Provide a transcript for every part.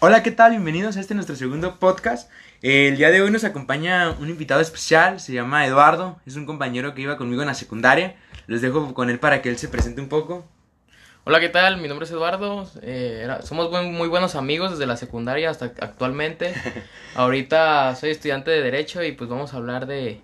Hola, ¿qué tal? Bienvenidos a este nuestro segundo podcast. El día de hoy nos acompaña un invitado especial, se llama Eduardo, es un compañero que iba conmigo en la secundaria. Les dejo con él para que él se presente un poco. Hola, ¿qué tal? Mi nombre es Eduardo. Eh, era- somos buen- muy buenos amigos desde la secundaria hasta actualmente. Ahorita soy estudiante de Derecho y pues vamos a hablar de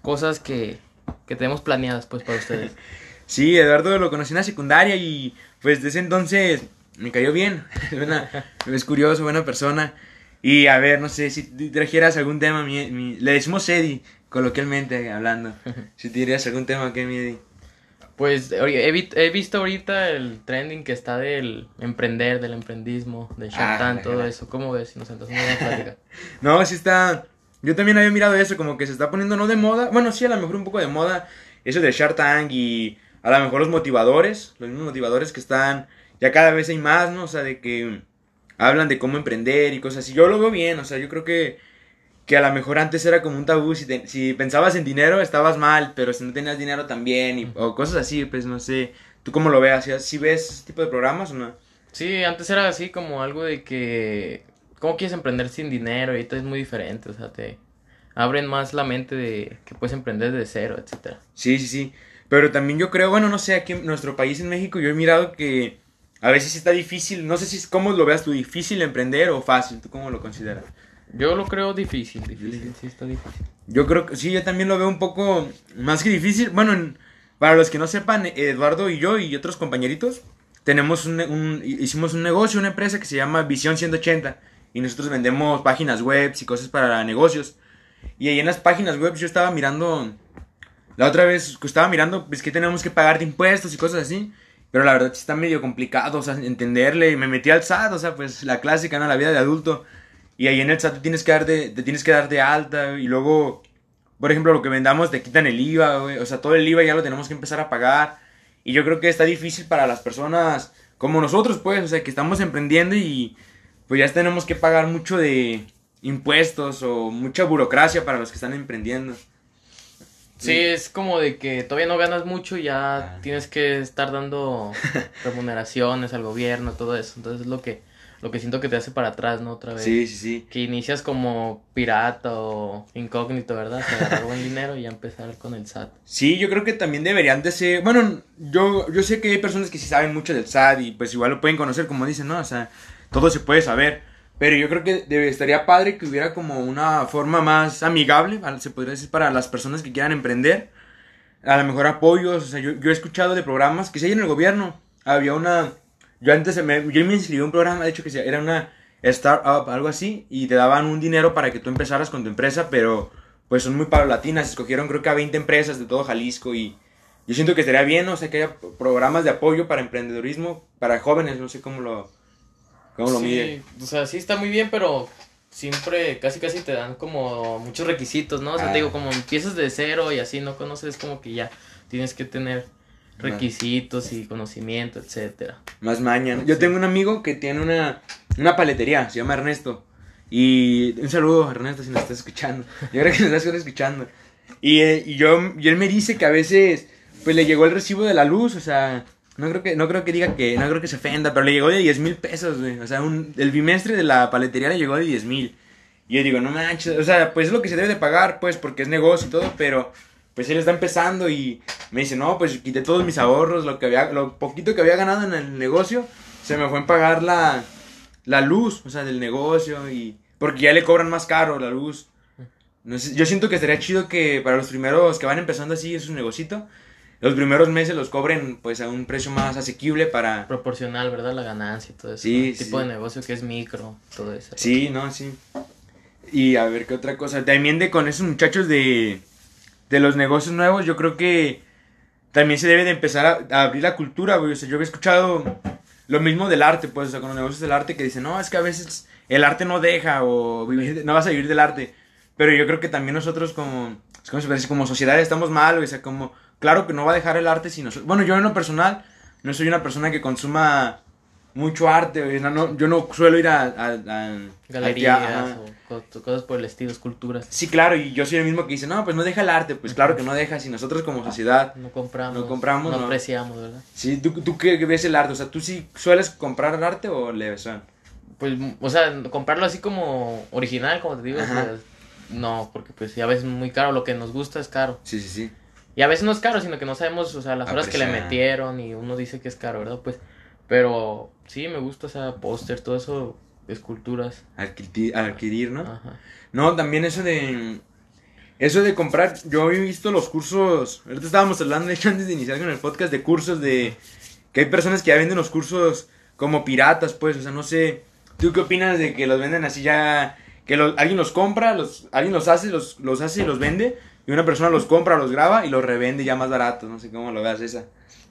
cosas que, que tenemos planeadas pues para ustedes. Sí, Eduardo lo conocí en la secundaria y pues desde entonces me cayó bien. Es, buena- es curioso, buena persona. Y a ver, no sé, si trajeras algún tema, mi- mi- le decimos Eddie, coloquialmente hablando. Si te dirías algún tema, ¿qué mi Eddie? Pues he, he visto ahorita el trending que está del emprender, del emprendismo, del Shark Ah, Tank, todo eso. ¿Cómo ves? Si nos sentamos en una plática. No, sí está. Yo también había mirado eso, como que se está poniendo no de moda. Bueno, sí, a lo mejor un poco de moda. Eso de Shark Tank y a lo mejor los motivadores. Los mismos motivadores que están. Ya cada vez hay más, ¿no? O sea, de que hablan de cómo emprender y cosas así. Yo lo veo bien, o sea, yo creo que. Que a lo mejor antes era como un tabú. Si, te- si pensabas en dinero, estabas mal. Pero si no tenías dinero también. Y, o cosas así, pues no sé. ¿Tú cómo lo veas? ¿Si ves ese tipo de programas o no? Sí, antes era así como algo de que... ¿Cómo quieres emprender sin dinero? Y ahorita es muy diferente, o sea, te abren más la mente de que puedes emprender de cero, etcétera. Sí, sí, sí. Pero también yo creo, bueno, no sé, aquí en nuestro país, en México, yo he mirado que a veces está difícil, no sé si es cómo lo veas tú, difícil emprender o fácil, ¿tú cómo lo consideras? Yo lo creo difícil, difícil, sí está difícil. Yo creo que sí, yo también lo veo un poco más que difícil. Bueno, en- para los que no sepan, Eduardo y yo y otros compañeritos tenemos un, un- hicimos un negocio, una empresa que se llama Visión 180 y nosotros vendemos páginas web y cosas para negocios. Y ahí en las páginas web yo estaba mirando la otra vez que estaba mirando pues que tenemos que pagar de impuestos y cosas así, pero la verdad está medio complicado, o sea, entenderle, me metí al SAT, o sea, pues la clásica, ¿no? La vida de adulto. Y ahí en el SAT tienes que dar de, te tienes que dar de alta y luego, por ejemplo, lo que vendamos te quitan el IVA, güey. O sea, todo el IVA ya lo tenemos que empezar a pagar. Y yo creo que está difícil para las personas como nosotros, pues, o sea, que estamos emprendiendo y pues ya tenemos que pagar mucho de impuestos o mucha burocracia para los que están emprendiendo. Sí, es como de que todavía no ganas mucho y ya Ah. tienes que estar dando remuneraciones al gobierno, todo eso. Entonces es lo que, lo que siento que te hace para atrás, ¿no? Otra vez. Sí, sí, sí. Que inicias como pirata o incógnito, ¿verdad? Que agarrar buen dinero y ya empezar con el SAT. Sí, yo creo que también deberían de ser, bueno, yo, yo sé que hay personas que sí saben mucho del SAT y pues igual lo pueden conocer como dicen, ¿no? O sea, todo se puede saber, pero yo creo que debe, estaría padre que hubiera como una forma más amigable, se podría decir, para las personas que quieran emprender, a lo mejor apoyos, o sea, yo, yo he escuchado de programas que si hay en el gobierno, había una, yo antes me, yo me inscribí a un programa, de hecho que era una startup, algo así, y te daban un dinero para que tú empezaras con tu empresa, pero pues son muy paulatinas, escogieron creo que a 20 empresas de todo Jalisco y yo siento que estaría bien, o sea, que haya programas de apoyo para emprendedurismo, para jóvenes, no sé cómo lo, cómo lo o sea, sí está muy bien, pero siempre casi casi te dan como muchos requisitos, ¿no? O sea, Ah. te digo, como empiezas de cero y así no conoces, como que ya tienes que tener requisitos y conocimiento, etcétera. Más mañana. Yo Sí. tengo un amigo que tiene una, una paletería, se llama Ernesto. Y un saludo a Ernesto si nos estás escuchando. Yo creo que nos estás escuchando. Y, eh, y yo, y él me dice que a veces, pues le llegó el recibo de la luz, o sea, no creo que, no creo que diga que, no creo que se ofenda, pero le llegó de 10 mil pesos, güey. O sea, un, el bimestre de la paletería le llegó de 10 mil. Y yo digo, no manches, o sea, pues es lo que se debe de pagar, pues, porque es negocio y todo, pero pues él está empezando y me dice, no, pues quité todos mis ahorros, lo que había, lo poquito que había ganado en el negocio, se me fue en pagar la, la luz, o sea, del negocio y porque ya le cobran más caro la luz. No sé, yo siento que estaría chido que para los primeros que van empezando así es un negocito, los primeros meses los cobren pues a un precio más asequible para... Proporcional, ¿verdad? La ganancia y todo eso. Sí, El sí, tipo de negocio que es micro, todo eso. Sí, no, sí. Y a ver qué otra cosa. También de con esos muchachos de, de los negocios nuevos, yo creo que también se debe de empezar a, a abrir la cultura, güey. O sea, yo había escuchado lo mismo del arte, pues, o sea, con los negocios del arte que dicen, no, es que a veces el arte no deja o vivir no vas a vivir del arte. Pero yo creo que también nosotros como, ¿cómo se puede decir? como sociedad estamos mal, güey. O sea, como, claro que no va a dejar el arte si nosotros... Bueno, yo en lo personal no soy una persona que consuma mucho arte, güey. No, no, yo no suelo ir a... a, a- Galerías a- o co- cosas por el estilo, esculturas. Sí, claro, y yo soy el mismo que dice, no, pues no deja el arte. Pues claro que no deja, si nosotros como sociedad... No compramos. No compramos, No, no. apreciamos, ¿verdad? Sí, ¿tú, tú qué ves el arte? O sea, ¿tú sí sueles comprar arte o le son? pues, o sea, comprarlo así como original, como te digo, pues, no, porque pues ya a veces es muy caro, lo que nos gusta es caro. Sí, sí, sí. Y a veces no es caro, sino que no sabemos, o sea, las horas que le metieron y uno dice que es caro, ¿verdad? Pues, pero sí, me gusta, o sea, póster, todo eso, esculturas. Adquirir, adquirir, ¿no? Ajá. No, también eso de. Eso de comprar. Yo he visto los cursos. Ahorita estábamos hablando, de hecho, antes de iniciar con el podcast, de cursos de. Que hay personas que ya venden los cursos como piratas, pues. O sea, no sé. ¿Tú qué opinas de que los venden así ya? Que los- alguien los compra, los, alguien los hace, los, los hace y los vende. Y una persona los compra, los graba y los revende ya más baratos. No sé cómo lo veas esa.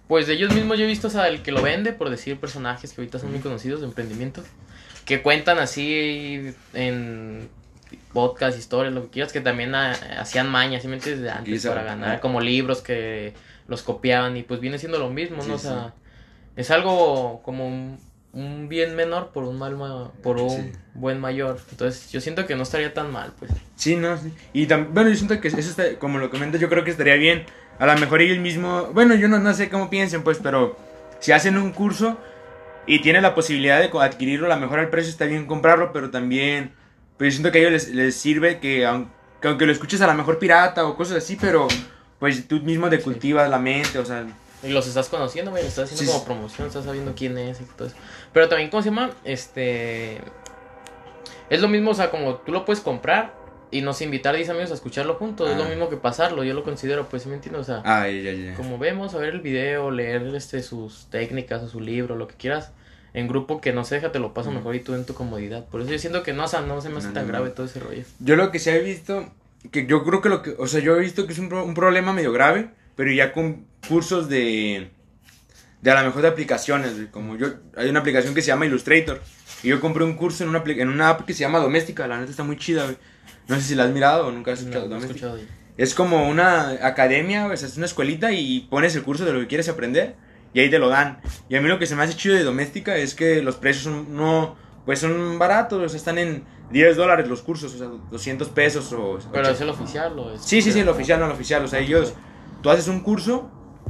Pues de ellos mismos yo he visto, o sea, el que lo vende, por decir personajes que ahorita son muy conocidos de emprendimiento, que cuentan así en podcast, historias, lo que quieras, que también ah, hacían mañas, ¿sí me entiendes? De antes para ganar, como libros que los copiaban y pues viene siendo lo mismo, Sí, ¿no? O sí. sea, es algo como un, un bien menor por un mal ma- por un Sí. buen mayor. Entonces, yo siento que no estaría tan mal, pues. Sí, no, sí. Y también, bueno, yo siento que eso está, como lo comentas, yo creo que estaría bien. A lo mejor ellos mismos, bueno, yo no, no sé cómo piensen, pues, pero si hacen un curso y tienen la posibilidad de adquirirlo, a lo mejor al precio está bien comprarlo, pero también, pues yo siento que a ellos les, les sirve que, aun- que aunque lo escuches a lo mejor pirata o cosas así, pero pues tú mismo te cultivas la mente, o sea, Y los estás conociendo, güey, estás haciendo Sí, como sí. promoción, estás sabiendo quién es y todo eso. Pero también, ¿cómo se llama? Este. Es lo mismo, o sea, como tú lo puedes comprar y nos invitar a 10 amigos a escucharlo juntos. Es lo Ah. mismo que pasarlo, yo lo considero, pues, ¿sí me entiendes? O sea, ya. como vemos, a ver el video, leer este sus técnicas o su libro, lo que quieras. En grupo que no se deja, te lo paso Ujú. mejor y tú en tu comodidad. Por eso yo siento que no, o sea, no se me hace No, tan no, grave no. todo ese rollo. Yo lo que se he visto, que yo creo que lo que, o sea, yo he visto que es un, pro- un problema medio grave, pero ya con cursos de, de a lo mejor de aplicaciones, güey, como yo, hay una aplicación que se llama Illustrator, y yo compré un curso en una, en una app que se llama Doméstica, la neta está muy chida, güey. No sé si la has mirado o nunca has escuchado no Doméstica. escuchado Es como una academia, o sea, es una escuelita y pones el curso de lo que quieres aprender y ahí te lo dan. Y a mí lo que se me hace chido de doméstica es que los precios son, no, pues son baratos, o sea, están en 10 dólares los cursos, o sea, 200 pesos o... Pero 80. es el oficial o es. Sí, sí, sí, el oficial, no el oficial, o sea, ellos, tú haces un curso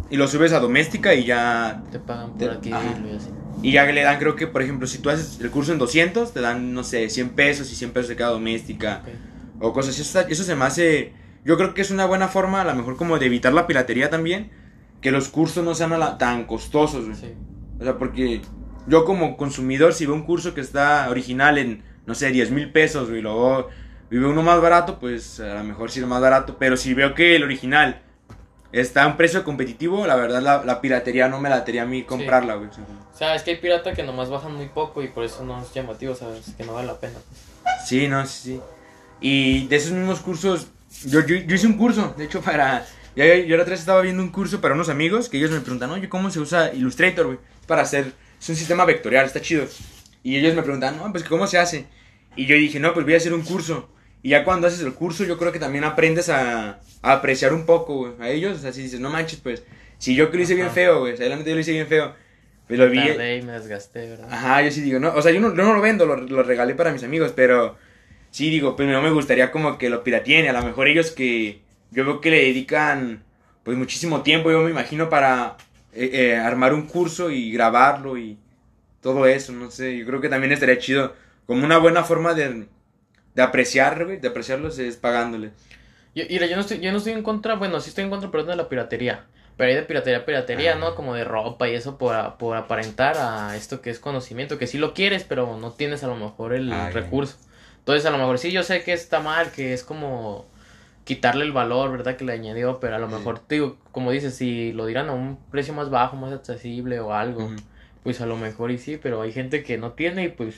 y lo subes a doméstica y ya, Te pagan Te- por adquirirlo ajá. y así. y ya le dan, creo que, por ejemplo, si tú haces el curso en 200, te dan, no sé, 100 pesos y 100 pesos de cada doméstica Ok. o cosas así. Eso, eso se me hace. Yo creo que es una buena forma, a lo mejor, como de evitar la piratería también. Que los cursos no sean la- tan costosos, güey. Sí. O sea, porque yo, como consumidor, si veo un curso que está original en, no sé, 10 mil pesos, güey, y luego y veo uno más barato, pues a lo mejor sí es más barato. Pero si veo que el original está a un precio competitivo, la verdad, la, la piratería no me latería a mí comprarla, güey. O sea, como- O sea, es que hay pirata que nomás bajan muy poco y por eso no es llamativo, ¿sabes? Que no vale la pena. Sí, no, sí, sí. Y de esos mismos cursos, yo, yo, yo hice un curso, de hecho, para... Yo, yo la otra vez estaba viendo un curso para unos amigos que ellos me preguntan, oye, ¿cómo se usa Illustrator, güey? Para hacer... Es un sistema vectorial, está chido. Y ellos me preguntan, no, pues, ¿cómo se hace? Y yo dije, no, pues voy a hacer un curso. Y ya cuando haces el curso, yo creo que también aprendes a, a apreciar un poco, güey, a ellos. O sea, si dices, no manches, pues, si yo que lo hice bien feo, güey, o sea, yo lo hice bien feo. Pues lo vi... Tardé y me desgasté, ¿verdad? Ajá, yo sí digo, no, o sea, yo no, yo no lo vendo, lo, lo regalé para mis amigos, pero sí digo, pues no me gustaría como que lo pirateen, a lo mejor ellos que yo veo que le dedican pues muchísimo tiempo, yo me imagino para eh, eh, armar un curso y grabarlo y todo eso, no sé, yo creo que también estaría chido, como una buena forma de, de apreciar, güey, de apreciarlos es pagándoles. Yo, mira, yo no estoy, yo no estoy en contra, bueno, sí estoy en contra, perdón, de la piratería. Pero hay de piratería, piratería, Ah. ¿no? Como de ropa y eso por, por aparentar a esto que es conocimiento, que sí lo quieres, pero no tienes a lo mejor el Ah, recurso. Entonces, a lo mejor sí, yo sé que está mal, que es como quitarle el valor, ¿verdad? Que le añadió, pero a lo mejor, digo, como dices, si lo dieran a un precio más bajo, más accesible o algo, pues a lo mejor y sí, pero hay gente que no tiene y pues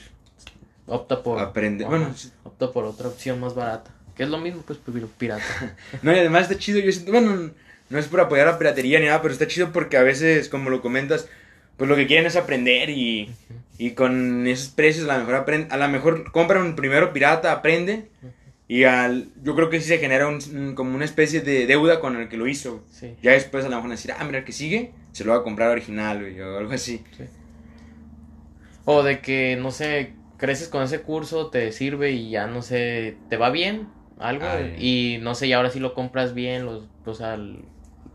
opta por... Aprende, Ajá, bueno, sí. opta por otra opción más barata. Que es lo mismo, pues, pero pirata. No, y además está chido, yo siento, bueno, no es por apoyar la piratería ni nada, pero está chido porque a veces, como lo comentas, pues lo que quieren es aprender y, y con esos precios a lo mejor aprend- a lo mejor compran primero pirata, aprende y al, yo creo que sí se genera un, como una especie de deuda con el que lo hizo. Sí. Ya después a lo mejor decir, ah, mira, el que sigue, se lo va a comprar original, o algo así. O de que, no sé, creces con ese curso, te sirve y ya, no sé, te va bien, algo, Ay. y no sé, y ahora sí lo compras bien, los, o sea,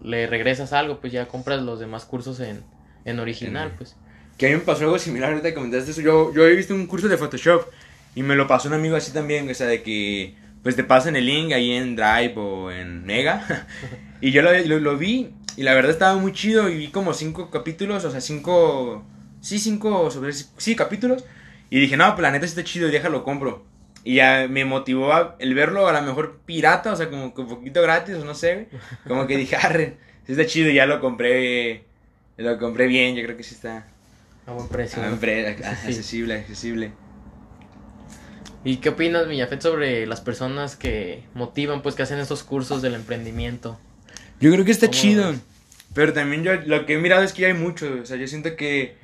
le regresas algo, pues ya compras los demás cursos en, en original, En- pues. Que a mí me pasó algo similar, ahorita que comentaste eso. Yo, yo he visto un curso de Photoshop y me lo pasó un amigo así también, o sea, de que pues te pasan el link ahí en Drive o en Mega. y yo lo, lo, lo vi y la verdad estaba muy chido y vi como cinco capítulos, o sea, cinco... Sí, cinco sobre... Sí, capítulos. Y dije, no, pues la neta sí está chido, déjalo, compro. Y ya me motivó a, el verlo a lo mejor pirata, o sea, como que un poquito gratis, o no sé, Como que dije, arre, sí está chido, y ya lo compré, lo compré bien, yo creo que sí está... A buen precio. A buen pre- Sí. accesible, accesible. ¿Y qué opinas, Millafet, sobre las personas que motivan, pues, que hacen esos cursos del emprendimiento? Yo creo que está ¿Cómo lo chido. Pero también yo lo que he mirado es que ya hay mucho. O sea, yo siento que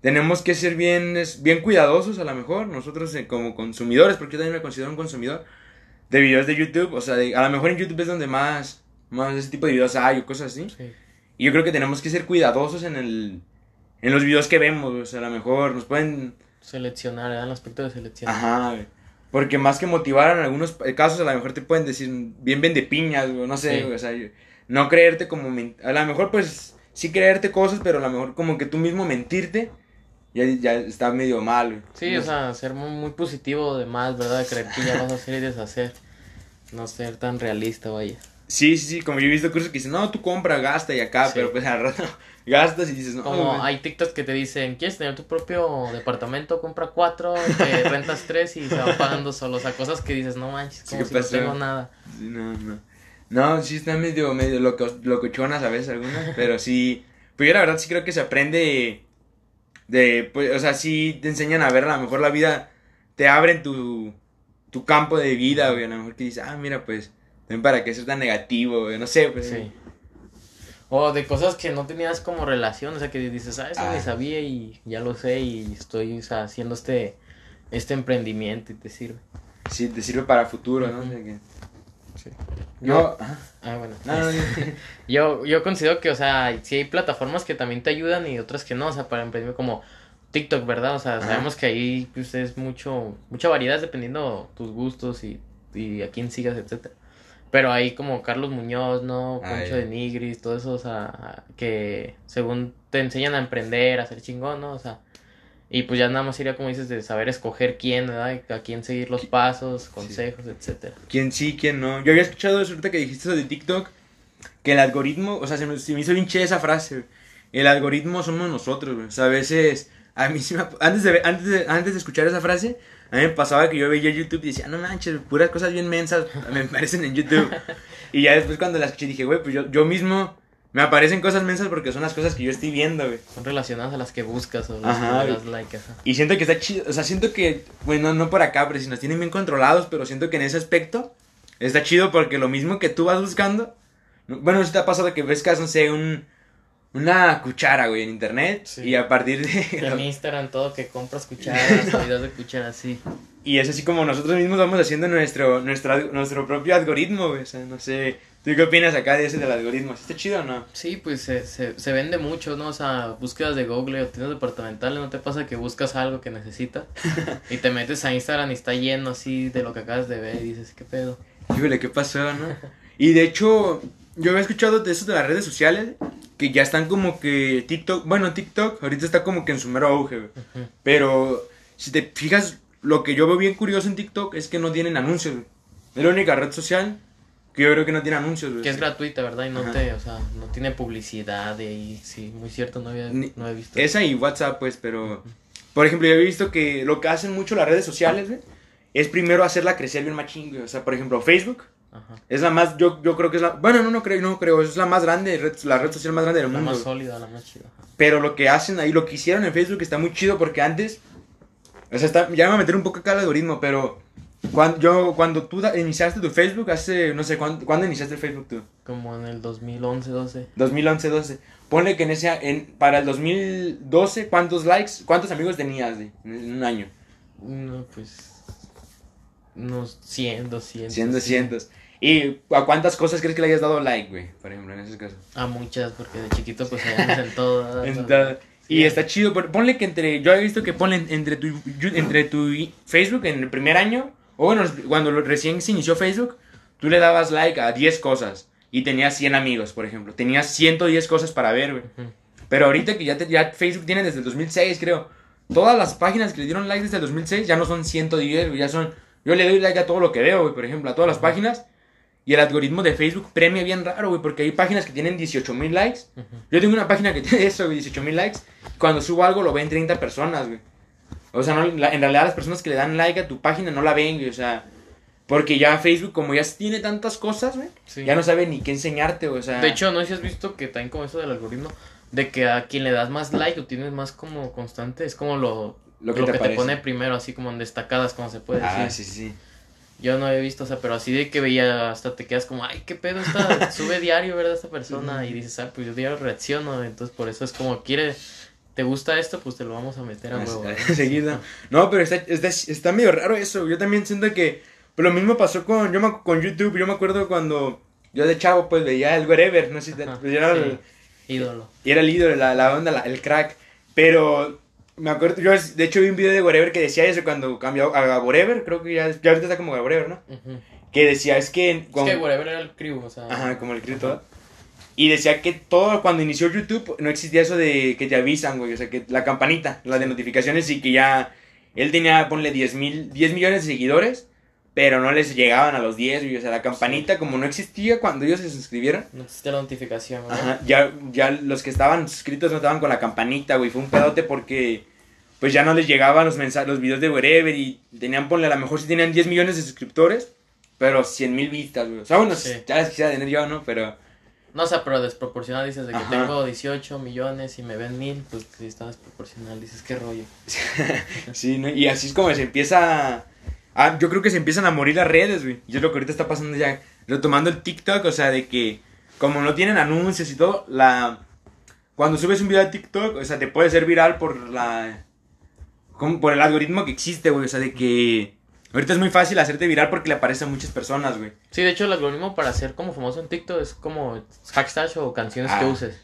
tenemos que ser bien, bien cuidadosos a lo mejor. Nosotros eh, como consumidores, porque yo también me considero un consumidor de videos de YouTube. O sea, de- a lo mejor en YouTube es donde más, más ese tipo de videos hay o cosas así. Sí. Y yo creo que tenemos que ser cuidadosos en el en los videos que vemos. O sea, a lo mejor nos pueden... Seleccionar, ¿verdad? El aspecto de seleccionar. Ajá. Porque más que motivar en algunos casos, a lo mejor te pueden decir bien vende piñas, güey, no sé, Sí. o sea, no creerte como, a lo mejor pues sí creerte cosas, pero a lo mejor como que tú mismo mentirte, ya, ya está medio mal, güey. Sí, No o sea, ser muy, muy positivo de más, ¿verdad? Creer que ya vas a hacer y deshacer. No ser tan realista, vaya. Sí, sí, sí, como yo he visto cursos que dicen, no, tú compra, gasta y acá, Sí. pero pues al rato gastas y dices, no, Como güey. hay TikToks que te dicen, ¿quieres tener tu propio departamento? Compra cuatro, te rentas tres y se van pagando solo. O sea, cosas que dices, no manches, Sí, como ¿qué si no tengo nada. Sí, no, no. No, sí está medio, medio loco, locochonas a veces algunas, pero sí. Pues yo la verdad sí creo que se aprende de, pues, o sea, sí te enseñan a ver a lo mejor la vida, te abren tu, tu campo de vida, güey, a lo mejor que dices, ah, mira, pues, también para qué ser tan negativo, güey, no sé, pues. Sí. O de cosas que no tenías como relación, o sea, que dices, ah, eso Ah. ni sabía y ya lo sé y estoy o sea, haciendo este, este emprendimiento y te sirve. Sí, te sirve para futuro, ¿no? O sea que- Sí. Yo. Ah, bueno. No, no, no. Yo, yo considero que, o sea, sí hay plataformas que también te ayudan y otras que no, o sea, para emprender como TikTok, ¿verdad? O sea, Ajá. sabemos que ahí pues es mucho, mucha variedad dependiendo tus gustos y, y a quién sigas, etcétera. Pero ahí como Carlos Muñoz, ¿no? Ah, Poncho de Nigris, todo eso, o sea, que según te enseñan a emprender, a ser chingón, ¿no? O sea, y pues ya nada más sería como dices de saber escoger quién, ¿verdad? A quién seguir los pasos, consejos, etcétera. quién sí, quién no. Yo había escuchado eso ahorita que dijiste eso de TikTok, que el algoritmo, o sea, se me, se me hizo chida esa frase. El algoritmo somos nosotros, güey. O sea, a veces, a mí sí me, antes de, antes de, antes de escuchar esa frase, a mí me pasaba que yo veía YouTube y decía, no manches, puras cosas bien mensas me aparecen en YouTube. y ya después cuando las escuché dije, güey, pues yo, yo mismo me aparecen cosas mensas porque son las cosas que yo estoy viendo, güey. Son relacionadas a las que buscas o las Ajá, que das like, ajá. Y siento que está chido, o sea, siento que, bueno, no por acá, pero si nos tienen bien controlados, pero siento que en ese aspecto está chido porque lo mismo que tú vas buscando, no- bueno, si te ha pasado que ves, no sé, un, una cuchara, güey, en internet, Sí. y a partir de... En Instagram todo que compras cucharas, o videos de cucharas, sí. y es así como nosotros mismos vamos haciendo nuestro, nuestro, nuestro propio algoritmo, güey, o sea, no sé, ¿tú qué opinas acá de ese del algoritmo? ¿Está chido o no? Sí, pues se, se, se vende mucho, ¿no? O sea, búsquedas de Google o tiendas departamentales, ¿no te pasa que buscas algo que necesitas? y te metes a Instagram y está lleno así de lo que acabas de ver y dices, ¿qué pedo? Híjole, ¿qué pasó, no? Y de hecho, yo había escuchado de eso de las redes sociales, que ya están como que TikTok, bueno, TikTok ahorita está como que en su mero auge, güey. Pero si te fijas, lo que yo veo bien curioso en TikTok es que no tienen anuncios, güey. Es la única red social que yo creo que no tiene anuncios, güey. Que es gratuita, ¿verdad? Y no Ajá. te, o sea, no tiene publicidad ahí, sí, muy cierto, no había, Ni- no he visto. Esa y WhatsApp, pues, pero... Por ejemplo, yo he visto que lo que hacen mucho las redes sociales, güey, es primero hacerla crecer bien machín, güey. O sea, por ejemplo, Facebook Ajá. es la más, yo, yo creo que es la... Bueno, no, no creo, no creo, es la más grande, red- la red social más grande del La mundo. más güey. sólida, la más chida. Pero lo que hacen ahí, lo que hicieron en Facebook está muy chido porque antes, o sea, está, ya me voy a meter un poco acá el algoritmo, pero cuando, yo, cuando tú iniciaste tu Facebook, hace, no sé, ¿cuándo, ¿cuándo iniciaste el Facebook tú? Como en el 2011, 12. 2011, 12. Ponle que en ese, en, para el 2012, ¿cuántos likes, cuántos amigos tenías de, en un año? No, pues. Unos 100, 200. 100, sí. 200. ¿Y a cuántas cosas crees que le hayas dado like, güey? Por ejemplo, en ese caso. A muchas, porque de chiquito pues en todo. En todo. Y Sí. está chido, pero ponle que entre, yo he visto que ponen entre tu, entre tu Facebook en el primer año, o bueno, cuando recién se inició Facebook, tú le dabas like a 10 cosas y tenías 100 amigos, por ejemplo. Tenías 110 cosas para ver, güey. Ujú. Pero ahorita que ya, te- ya Facebook tiene desde el 2006, creo. Todas las páginas que le dieron like desde el 2006 ya no son 110, güey, ya son... Yo le doy like a todo lo que veo, güey, por ejemplo, a todas las páginas. Y el algoritmo de Facebook premia bien raro, güey, porque hay páginas que tienen 18 mil likes. Yo tengo una página que tiene eso, güey, 18 mil likes. Cuando subo algo lo ven 30 personas, güey. O sea, no, la- en realidad las personas que le dan like a tu página no la ven, güey, o sea... Porque ya Facebook, como ya tiene tantas cosas, güey, Sí. ya no sabe ni qué enseñarte, o sea... De hecho, no sé si has visto que también como eso del algoritmo, de que a quien le das más like o tienes más como constante, es como lo, Lo lo que que, te pone primero, así como en destacadas, como se puede decir. Ah, sí, sí, sí. Yo no he visto, o sea, pero así de que veía, hasta te quedas como, ay, qué pedo, esta, sube diario, ¿verdad? Esta persona, y dices, ah, pues yo diario reacciono, entonces por eso es como, quiere, te gusta esto, pues te lo vamos a meter a huevo. Seguida. No, pero está, está, está medio raro eso. Yo también siento que pues, lo mismo pasó con, yo me, con YouTube. Yo me acuerdo cuando yo de chavo pues veía el wherever, no sé si te- Ajá, pues, era, sí, el, ídolo. y era el ídolo, la, la onda, la- el crack. Pero me acuerdo, yo de hecho vi un video de wherever que decía eso cuando cambió a wherever, creo que ya, ya ahorita está como wherever, ¿no? Ujú. Que decía, es que... Es con- que whatever era el crew, o sea. Ajá, como el todo. Y decía que todo, cuando inició YouTube, no existía eso de que te avisan, güey. O sea, que la campanita, la de notificaciones, y que ya. Él tenía, ponle 10 mil, 10 millones de seguidores, pero no les llegaban a los 10, güey. O sea, la campanita, como no existía cuando ellos se suscribieron, No existe la notificación, ¿verdad? ajá, ya, ya los que estaban suscritos no estaban con la campanita, güey. Fue un pedote porque. Pues ya no les llegaban los mensajes, los videos de wherever y tenían, ponle, a lo mejor sí tenían 10 millones de suscriptores, pero 100 mil vistas, güey. O sea, bueno, Sí. ya las quisiera tener yo, ¿no? Pero. No, o sea, pero desproporcional dices de que Ajá. tengo 18 millones y me ven mil, pues sí está desproporcional, dices, qué rollo. Sí, ¿no? y así es como se empieza. Ah, yo creo que se empiezan a morir las redes, güey. Y es lo que ahorita está pasando ya. Retomando el TikTok, o sea, de que como no tienen anuncios y todo, la. Cuando subes un video a TikTok, o sea, te puede ser viral por la. como por el algoritmo que existe, güey. O sea, de que. Ahorita es muy fácil hacerte viral porque le aparece a muchas personas, güey. Sí, de hecho el algoritmo para ser como famoso en TikTok es como hashtags o canciones que Ah. uses.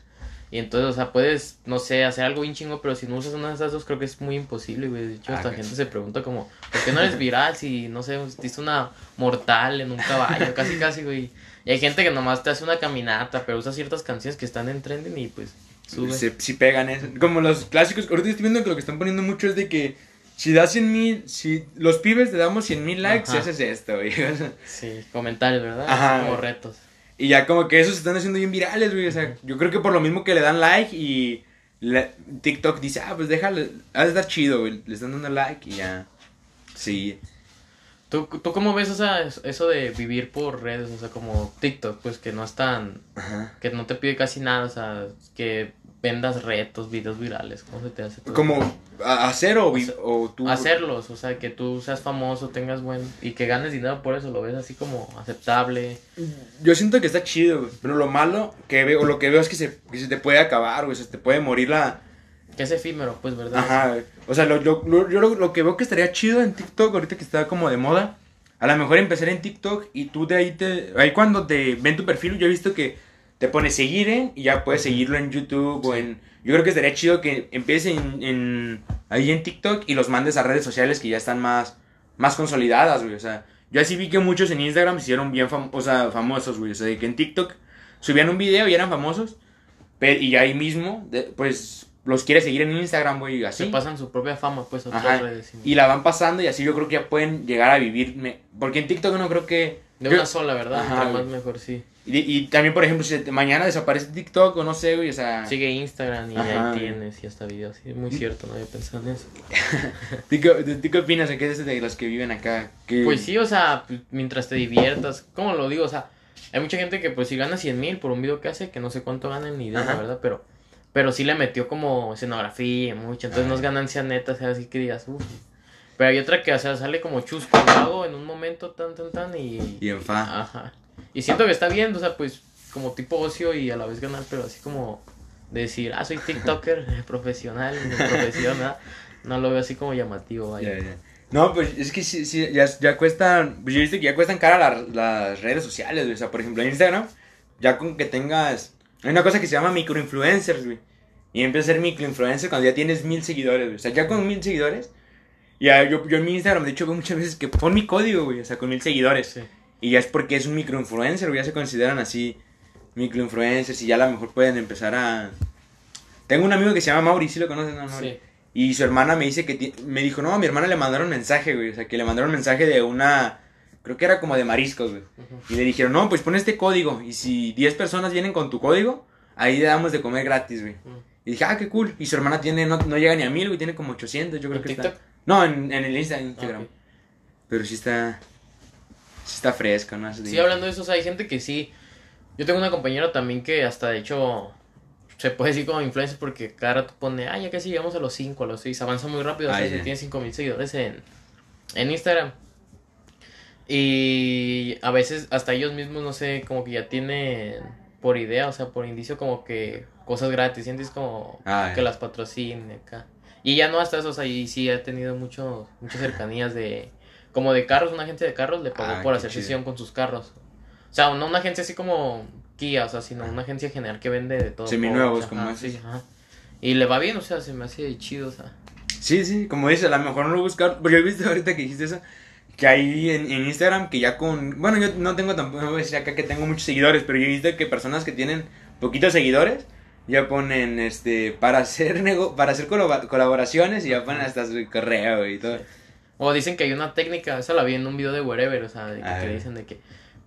Y entonces, o sea, puedes, no sé, hacer algo bien chingo, pero si no usas una de esas dos, creo que es muy imposible, güey. De hecho, Ah, hasta ok. gente se pregunta como, ¿por qué no eres viral si, no sé, diste una mortal en un caballo? Casi, casi, güey. Y hay gente que nomás te hace una caminata, pero usa ciertas canciones que están en trending y pues sube. Se, si pegan eso. Como los clásicos. Ahorita estoy viendo que lo que están poniendo mucho es de que si das 100 mil, si los pibes te damos 100 mil likes, Ajá. haces esto, güey. Sí, comentarios, ¿verdad? Ajá, Como retos. y ya como que esos se están haciendo bien virales, güey. O sea, yo creo que por lo mismo que le dan like y la- TikTok dice, ah, pues déjale, ha de estar chido, güey. Le están dando like y ya. Sí. ¿Tú, ¿Tú cómo ves o sea, eso de vivir por redes? O sea, como TikTok, pues que no es tan... Ajá. que no te pide casi nada, o sea, que vendas retos, videos virales, ¿cómo se te hace? todo? Como hacer o, sea, o tú. Hacerlos, o sea, que tú seas famoso, tengas buen... y que ganes dinero por eso, lo ves así como aceptable. Yo siento que está chido, güey. Pero lo malo que veo, o lo que veo es que se, que se te puede acabar, güey. Se te puede morir la. Que es efímero, pues, ¿verdad? Ajá. O sea, lo, lo- lo- yo lo, lo que veo que estaría chido en TikTok, ahorita que está como de moda, a lo mejor empezar en TikTok y tú de ahí te... Ahí cuando te ven tu perfil, yo he visto que te pone seguir en y ya puedes seguirlo en YouTube o en... Yo creo que estaría chido que empieces en, en- ahí en TikTok y los mandes a redes sociales que ya están más, más consolidadas, güey. O sea, yo así vi que muchos en Instagram se hicieron bien fam- o sea, famosos, güey. O sea, de que en TikTok subían un video y eran famosos. y ahí mismo, de- pues, los quieres seguir en Instagram, güey, así. Se pasan su propia fama, pues, a otras redes. Y la van pasando y así yo creo que ya pueden llegar a vivir. me- Porque en TikTok no creo que. De yo- una sola, ¿verdad? Ajá, Entre más mejor, sí. Y, y también, por ejemplo, si mañana desaparece TikTok o no sé, güey, o sea. Sigue Instagram y Ajá, ahí tienes y hasta videos. Sí, es muy cierto, no había pensado en eso. ¿Tú qué, tú qué opinas qué es de los que viven acá? Pues sí, o sea, pues, mientras te diviertas, ¿cómo lo digo? O sea, hay mucha gente que pues si gana 100 mil por un video que hace, que no sé cuánto ganan ni idea, la Ajá. verdad, pero pero sí le metió como escenografía, mucho, entonces no es ganancia neta, o sea, así que digas, uff. Pero hay otra que, o sea, sale como chusco lo hago en un momento tan, tan, tan y... Y en fa. Ajá. Y siento que está bien, o sea, pues como tipo ocio y a la vez ganar, pero así como decir, ah, soy TikToker profesional, mi profesión, ¿verdad? No lo veo así como llamativo, vaya. Ya, ya. No, pues es que sí, sí, ya, ya cuestan. Pues yo he visto que ya cuestan cara la- las redes sociales, güey. O sea, por ejemplo, en Instagram, ya con que tengas. Hay una cosa que se llama microinfluencers, güey. Y empieza a ser microinfluencer cuando ya tienes mil seguidores, güey. O sea, ya con mil seguidores. Ya, yo, yo en mi Instagram, de hecho, veo muchas veces que pon mi código, güey. O sea, con mil seguidores. Sí. Y ya es porque es un microinfluencer. Ya se consideran así microinfluencers y ya a lo mejor pueden empezar a. Tengo un amigo que se llama Mauri, ¿sí lo conoces? No, Mauri? Sí. Y su hermana me dice que me dijo, no, a mi hermana le mandaron mensaje, güey. O sea, que le mandaron mensaje de una, creo que era como de mariscos, güey. Y le dijeron, no, pues pon este código. Y si 10 personas vienen con tu código, ahí le damos de comer gratis, güey. Y dije, ah, qué cool. Y su hermana tiene, no, no llega ni a mil, güey, tiene como 800, yo creo ¿En que TikTok? está. No, en, en el Insta, Instagram. Ah, ok. Pero sí está, está fresco, ¿no? Sí, hablando de eso, o sea, hay gente que sí. Yo tengo una compañera también que hasta de hecho se puede decir como influencer porque cada rato pone, ah, ya casi llegamos a los 5, a los 6, avanza muy rápido, o sea, se ya. tiene 5 mil seguidores en, en Instagram. Y a veces hasta ellos mismos, no sé, como que ya tienen por idea, o sea, por indicio como que cosas gratis, sientes como Ah, que las patrocine acá. Y ya no hasta eso, o sea, y sí ha tenido mucho, muchas cercanías de, como de carros, una agencia de carros le pagó Ah, por hacer chido. sesión con sus carros. O sea, no una agencia así como Kia, o sea, sino una agencia general que vende de todo. Seminuevos, Ajá, como sí, esos. ajá. Y le va bien, o sea, se me hace chido, o sea. Sí, sí, como dices, a lo mejor no lo buscar. Porque he visto ahorita que dijiste eso. Que hay en, en Instagram que ya con. Bueno, yo no tengo tampoco. No voy a decir acá que tengo muchos seguidores. Pero yo he visto que personas que tienen poquitos seguidores. Ya ponen este. Para hacer nego para hacer colab- colaboraciones. Y ya ponen hasta su correo y todo. O dicen que hay una técnica, esa la vi en un video de Wherever, o sea, de que, que dicen de que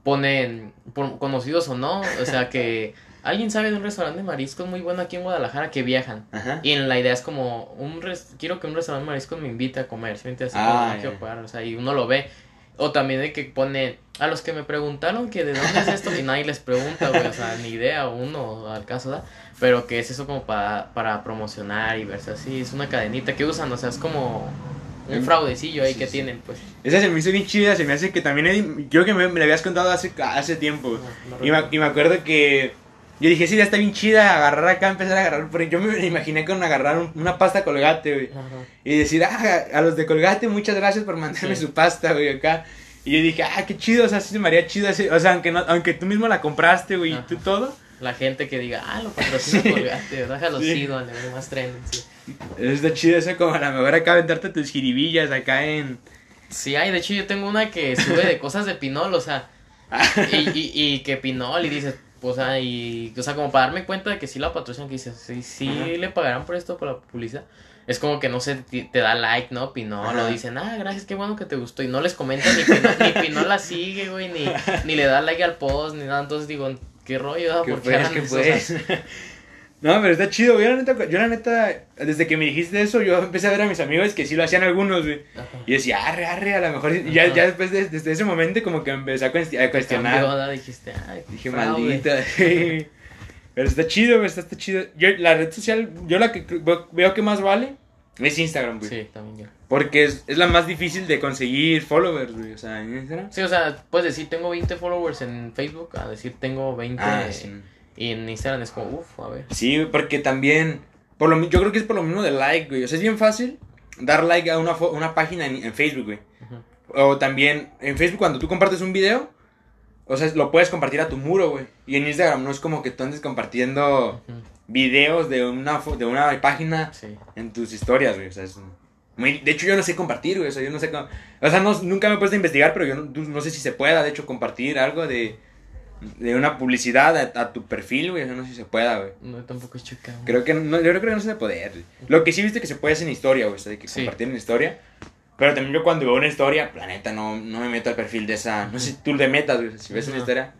ponen, por- conocidos o no, o sea, que alguien sabe de un restaurante de mariscos muy bueno aquí en Guadalajara que viajan. Ajá. Y en la idea es como, un res- quiero que un restaurante de mariscos me invite a comer, ¿sí me entiendes? Así Ah, no quiero pagar, o sea, y uno lo ve. O también de que pone, a los que me preguntaron que de dónde es esto, y nadie les pregunta, güey, o sea, ni idea, uno al caso da, pero que es eso como para, para promocionar y verse así, es una cadenita que usan, o sea, es como un Em, fraudecillo ahí sí, que sí. tienen, pues. Esa se me hizo bien chida. Se me hace que también. he- Creo que me, me la habías contado hace, hace tiempo. No, no Y me, y me acuerdo que yo dije, sí, ya está bien chida agarrar acá, empezar a agarrar. Porque yo me imaginé con agarrar un- una pasta colgate, güey. Y decir, ah, a los de colgate, muchas gracias por mandarme Sí. su pasta, güey, acá. Y yo dije, ah, qué chido, o sea, sí se me haría chido. O sea, aunque, no, aunque tú mismo la compraste, güey, y tú todo. La gente que diga, ah, lo patrocina Sí. Colgate, déjalo Sí. doy más trending, sí. Está chido eso, como a lo mejor acá aventarte tus jiribillas acá en. Sí, hay, de hecho yo tengo una que sube de cosas de Pinol, o sea, y, y, y que Pinol, y dices, o sea, y, o sea, como para darme cuenta de que sí la patrocinan, que dices, sí, sí Ajá. le pagarán por esto, por la publicidad. Es como que no sé, te, da like, ¿no? Pinol, Ajá. o dicen, ah, gracias, qué bueno que te gustó. Y no les comentan ni Pinol, ni Pinol la sigue, güey, ni, ni le da like al post, ni nada. Entonces digo, qué rollo, ah? ¿Qué ¿por qué hagan qué eso? O sea, pues? No, pero está chido. Yo la, neta, yo la neta, desde que me dijiste eso, yo empecé a ver a mis amigos que sí lo hacían algunos, güey. Y decía, arre, arre, a lo mejor. Y ya, ya después de, desde ese momento, como que empecé a, cuesti- a cuestionar. Cambió, dijiste, ay, Dije, maldita. Pero está chido, güey, está, está chido. Yo, la red social, yo la que veo que más vale es Instagram, güey. Sí, también yo. Porque es, es la más difícil de conseguir followers, güey. O sea, en Instagram. Sí, o sea, puedes decir tengo 20 followers en Facebook, a decir tengo 20 Ah, sí. y en Instagram es como, uff, a ver. Sí, porque también. Por lo, yo creo que es por lo mismo de like, güey. O sea, es bien fácil dar like a una, una página en, en Facebook, güey. O también en Facebook cuando tú compartes un video, o sea, lo puedes compartir a tu muro, güey. Y en Instagram no es como que tú andes compartiendo videos de una, de una página Sí. en tus historias, güey. O sea, es muy... De hecho, yo no sé compartir, güey. O sea, yo no sé cómo... O sea, no- nunca me he puesto a investigar, pero yo no, sé si se pueda, de hecho, compartir algo de, de una publicidad a, a tu perfil, güey. O sea, no sé si se pueda, güey. No, tampoco he checado. Creo que no, yo creo que no se poder. güey. Lo que sí viste que se puede hacer en historia, güey. O sea, de que Sí. compartir en historia. Pero también yo cuando veo una historia, la neta, no, no me meto al perfil de esa... No sé si tú le metas, güey. Si ves una Ujú. historia...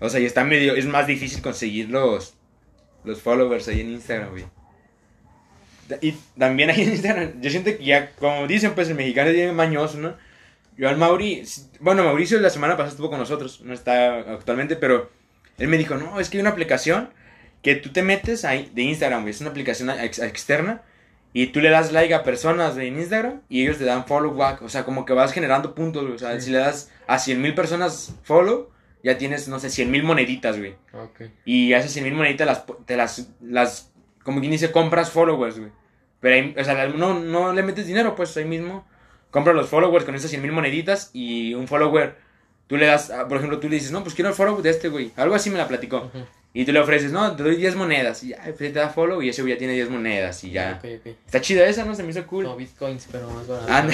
O sea, y está medio... Es más difícil conseguir los, los followers ahí en Instagram, güey. Y también ahí en Instagram, yo siento que ya, como dicen, pues el mexicano es bien mañoso, ¿no? Yo al Mauri, bueno, Mauricio la semana pasada estuvo con nosotros, no está actualmente, pero él me dijo, no, es que hay una aplicación que tú te metes ahí de Instagram, güey, es una aplicación ex- externa y tú le das like a personas en Instagram y ellos te dan follow back, o sea, como que vas generando puntos, güey, o sea, Sí. si le das a 100 mil personas follow, ya tienes, no sé, 100 mil moneditas, güey. Y a esas 100 mil moneditas las, te las, las, como quien dice, compras followers, güey. Pero ahí, o sea, no, no le metes dinero, pues ahí mismo. Compras los followers con esas 100 mil moneditas y un follower, tú le das, ah, por ejemplo, tú le dices, no, pues quiero el follow de este, güey. Algo así me la platicó. Y tú le ofreces, no, te doy 10 monedas. Y ya, pues te da follow y ese güey ya tiene 10 monedas y ya. Está chida esa, ¿no? Se me hizo cool. Como bitcoins, pero más barato.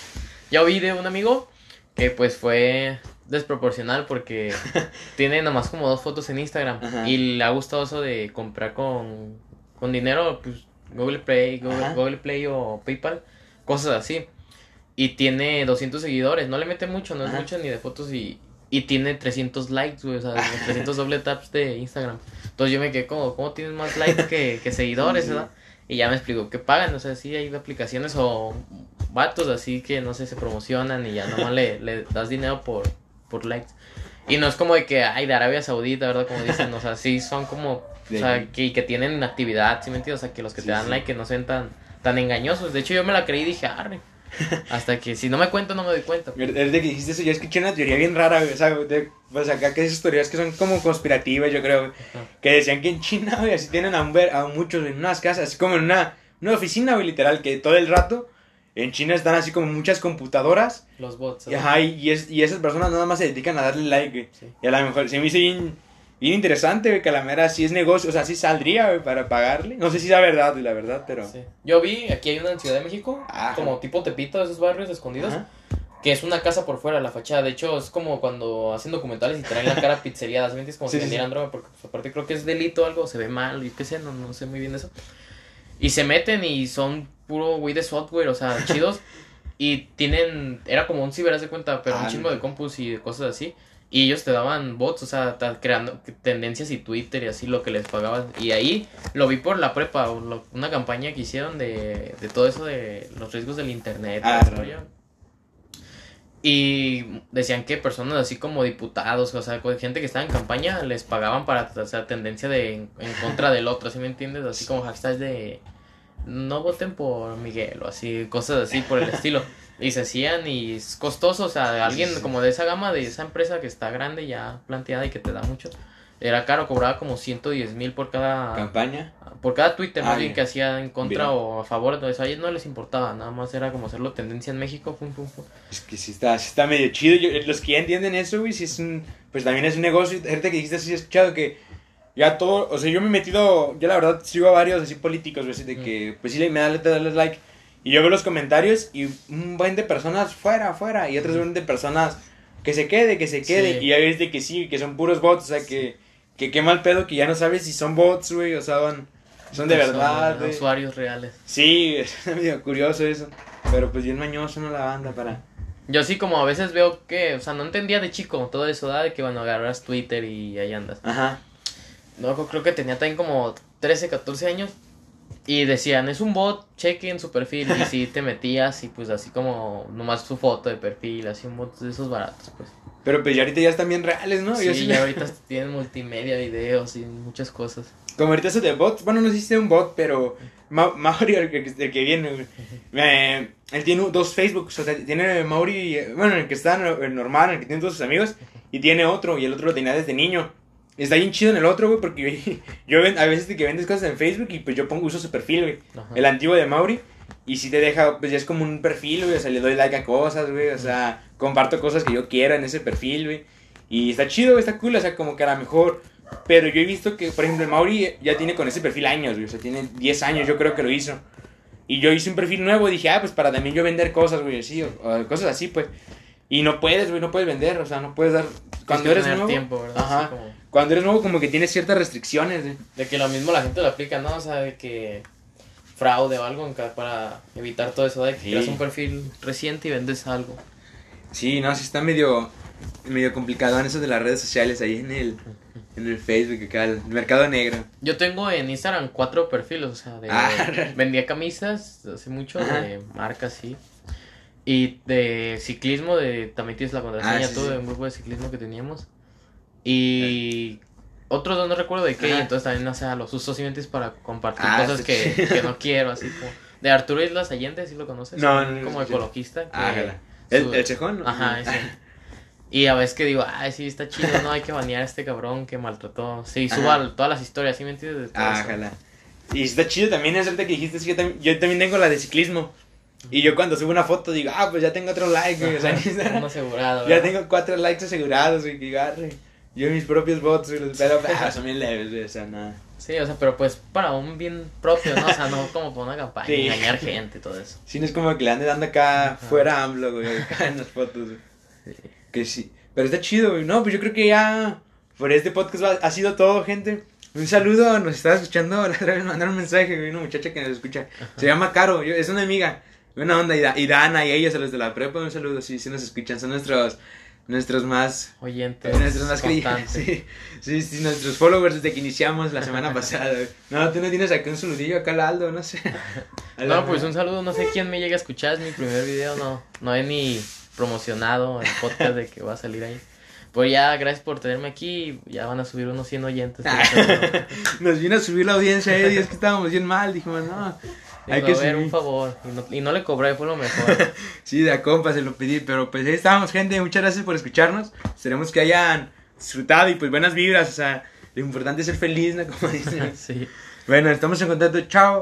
Yo vi de un amigo que pues fue desproporcional porque tiene nomás como dos fotos en Instagram Ajá. y le ha gustado eso de comprar con con dinero, pues Google Play, Google. Google Play o PayPal, cosas así. Y tiene 200 seguidores, no le mete mucho, no es mucho ni de fotos y, y tiene 300 likes, güey, o sea, 300 doble taps de Instagram. Entonces yo me quedé como, ¿cómo tienes más likes que, que seguidores, Sí, sí. verdad? Y ya me explicó que pagan, o sea, sí hay aplicaciones o vatos así que no sé, se promocionan y ya nomás le, le das dinero por, por likes. Y no es como de que, ay, de Arabia Saudita, ¿verdad? Como dicen, o sea, sí son como, o sea, que, que tienen actividad, ¿sí me entiendes? O sea, que los que Sí, te dan sí. like que no sean tan, tan engañosos. De hecho, yo me la creí y dije, arre. Hasta que si no me cuento, no me doy cuenta. Desde que dijiste eso, yo escuché una teoría bien rara, o sea, de- pues acá que esas teorías que son como conspirativas, yo creo, que decían que en China, güey, así tienen a, un ver, a muchos en unas casas, así como en una, una oficina, güey, literal, que todo el rato en China están así como muchas computadoras, Los bots. ajá, y, y es, y esas personas nada más se dedican a darle like, güey, Sí. y a lo mejor se me hizo bien, bien interesante, güey, que a la mera sí es negocio, o sea, sí saldría, güey, para pagarle, no sé si es la verdad, güey, la verdad, pero... Sí. Yo vi, aquí hay una en Ciudad de México, Ajá. como tipo Tepito, esos barrios escondidos, Ajá. que es una casa por fuera, la fachada. De hecho, es como cuando hacen documentales y traen la cara pizzeriada, ¿sí me? Como Sí, si sí, vendieran droga, porque pues, aparte creo que es delito o algo, se ve mal, y qué sé, no, no sé muy bien eso. Y se meten y son puro güey de software, o sea, chidos. y tienen, era como un ciber, de cuenta, pero Ah, un chingo no. de compus y cosas así. Y ellos te daban bots, o sea, creando tendencias y Twitter y así lo que les pagaban. Y ahí lo vi por la prepa, lo- una campaña que hicieron de, de todo eso de los riesgos del internet. Ah, ya. Y decían que personas así como diputados, o sea, gente que estaba en campaña, les pagaban para o sea, tendencia de en, en contra del otro, ¿sí me entiendes? Así como hashtags de no voten por Miguel o así, cosas así por el estilo. Y se hacían y es costoso, o sea, alguien Sí, como de esa gama, de esa empresa que está grande, ya planteada y que te da mucho. Era caro, cobraba como 110 mil por cada Campaña. por cada Twitter Ah, más bien bien. que hacía en contra Bien. o a favor eso. A ellos no les importaba, nada más era como hacerlo tendencia en México. Pum, pum, pum. Es que sí está, sí está medio chido. Yo- los que ya entienden eso, güey, sí es un. Pues también es un negocio. Ahorita que dijiste, sí he escuchado que ya todo. O sea, yo me he metido. Yo la verdad sigo a varios así políticos, güey, de que. Pues sí, le- me da te das like. Y yo veo los comentarios y un buen de personas fuera, fuera. Y otros buen de personas que se quede, que se quede. Sí. Y hay veces de que sí, que son puros bots. O sea, que. Que qué mal pedo que ya no sabes si son bots, güey. O sea, son, son de Son, verdad, güey. usuarios reales. Sí, es medio curioso eso. Pero pues bien mañoso, ¿no? La banda para. Yo sí como a veces veo que, o sea, no entendía de chico todo eso, ¿da? de que bueno, agarras Twitter y ahí andas. Ajá. No, creo que tenía también como 13, 14 años. Y decían, es un bot, chequen su perfil. Y si te metías y pues así como nomás su foto de perfil, así un bot de esos baratos, pues. Pero pues ya ahorita ya están bien reales, ¿no? Sí, sí- ya ahorita tienen multimedia, videos y muchas cosas. Como ahorita eso de bots, bueno, no existe un bot, pero Ma- Mauri, el que, el que viene, me- él tiene dos Facebooks, o sea, tiene Mauri, eh, bueno, el que está el normal, el que tiene todos sus amigos, y tiene otro, y el otro lo tenía desde niño. Está bien chido en el otro, güey, porque yo, yo a veces que vendes cosas en Facebook y pues yo pongo, uso su perfil, güey, el antiguo de Mauri, y si te deja, pues ya es como un perfil, güey, o sea, le doy like a cosas, güey, o sea, comparto cosas que yo quiera en ese perfil, güey, y está chido, güey, está cool, o sea, como que a lo mejor pero yo he visto que, por ejemplo, el Mauri ya tiene con ese perfil años, güey. O sea, tiene 10 años, yo creo que lo hizo. Y yo hice un perfil nuevo y dije, ah, pues para también yo vender cosas, güey, así, o, o cosas así, pues. Y no puedes, güey, no puedes vender, o sea, no puedes dar. Cuando eres nuevo. tiempo, ¿verdad? Ajá. Así como- Cuando eres nuevo, como que tienes ciertas restricciones, güey. De que lo mismo la gente lo aplica, ¿no? O sea, de que fraude o algo para evitar todo eso, de que Sí. creas un perfil reciente y vendes algo. Sí, no, sí está medio. medio complicado en eso de las redes sociales ahí en el. en el Facebook, acá, el mercado negro. Yo tengo en Instagram cuatro perfiles, o sea, de, Ah. vendía camisas hace mucho Ajá. de marcas, sí. Y de ciclismo, de también tienes la contraseña, Ah, sí, todo sí. de un grupo de ciclismo que teníamos. Y otros dos no recuerdo de qué, y entonces también, o sea, los uso simplemente es para compartir Ah, cosas que, que no quiero, así como... De Arturo Islas Allende, ¿sí lo conoces? No, no, no, Como no, ecologista. que Ah. ¿El? ¿no? Ajá, ese. Y a veces que digo, ay, sí, está chido, no, hay que banear a este cabrón que maltrató. Sí, suba Ajá. todas las historias, ¿sí me entiendes? Ah, ojalá. Y está chido también, es ahorita que dijiste, sí, yo, también, yo también tengo la de ciclismo. Y yo cuando subo una foto digo, ah, pues ya tengo otro like, güey. O sea, asegurado. ya tengo cuatro likes asegurados, güey, que. Yo mis propios bots, pero ah, son bien leves, güey, o sea, nada. Sí, o sea, pero pues para un bien propio, ¿no? O sea, no como para una campaña, Sí. engañar gente y todo eso. Sí, no es como que le ande dando acá fuera AMLO, güey, acá en las fotos, güey. Que sí. Pero está chido, güey. No, pues yo creo que ya por este podcast va- ha sido todo, gente. Un saludo, nos estaba escuchando, la otra vez mandaron un mensaje, güey, una muchacha que nos escucha. Se llama Caro, yo- es una amiga. Buena onda, y, Da- y Dana y ellos, a los de la prepa, un saludo, sí, sí nos escuchan, son nuestros, nuestros más, Oyentes. nuestros más creyentes, sí, sí, sí, nuestros followers desde que iniciamos la semana pasada. No, tú no tienes acá un saludillo, acá al Aldo, no sé. No, pues un saludo, no sé quién me llega a escuchar, es mi primer video, no, no he ni promocionado el podcast de que va a salir ahí. Pues ya, gracias por tenerme aquí, ya van a subir unos 100 oyentes. Nos vino a subir la audiencia, eh, es que estábamos bien mal, dijimos, no, hay que ver, un favor, y no, y no le cobré, fue lo mejor. Sí, de a compa se lo pedí, pero pues ahí estábamos, gente. Muchas gracias por escucharnos. Esperemos que hayan disfrutado y pues buenas vibras. O sea, lo importante es ser feliz, ¿no? Como dicen. sí. bueno, estamos en contacto. Chao.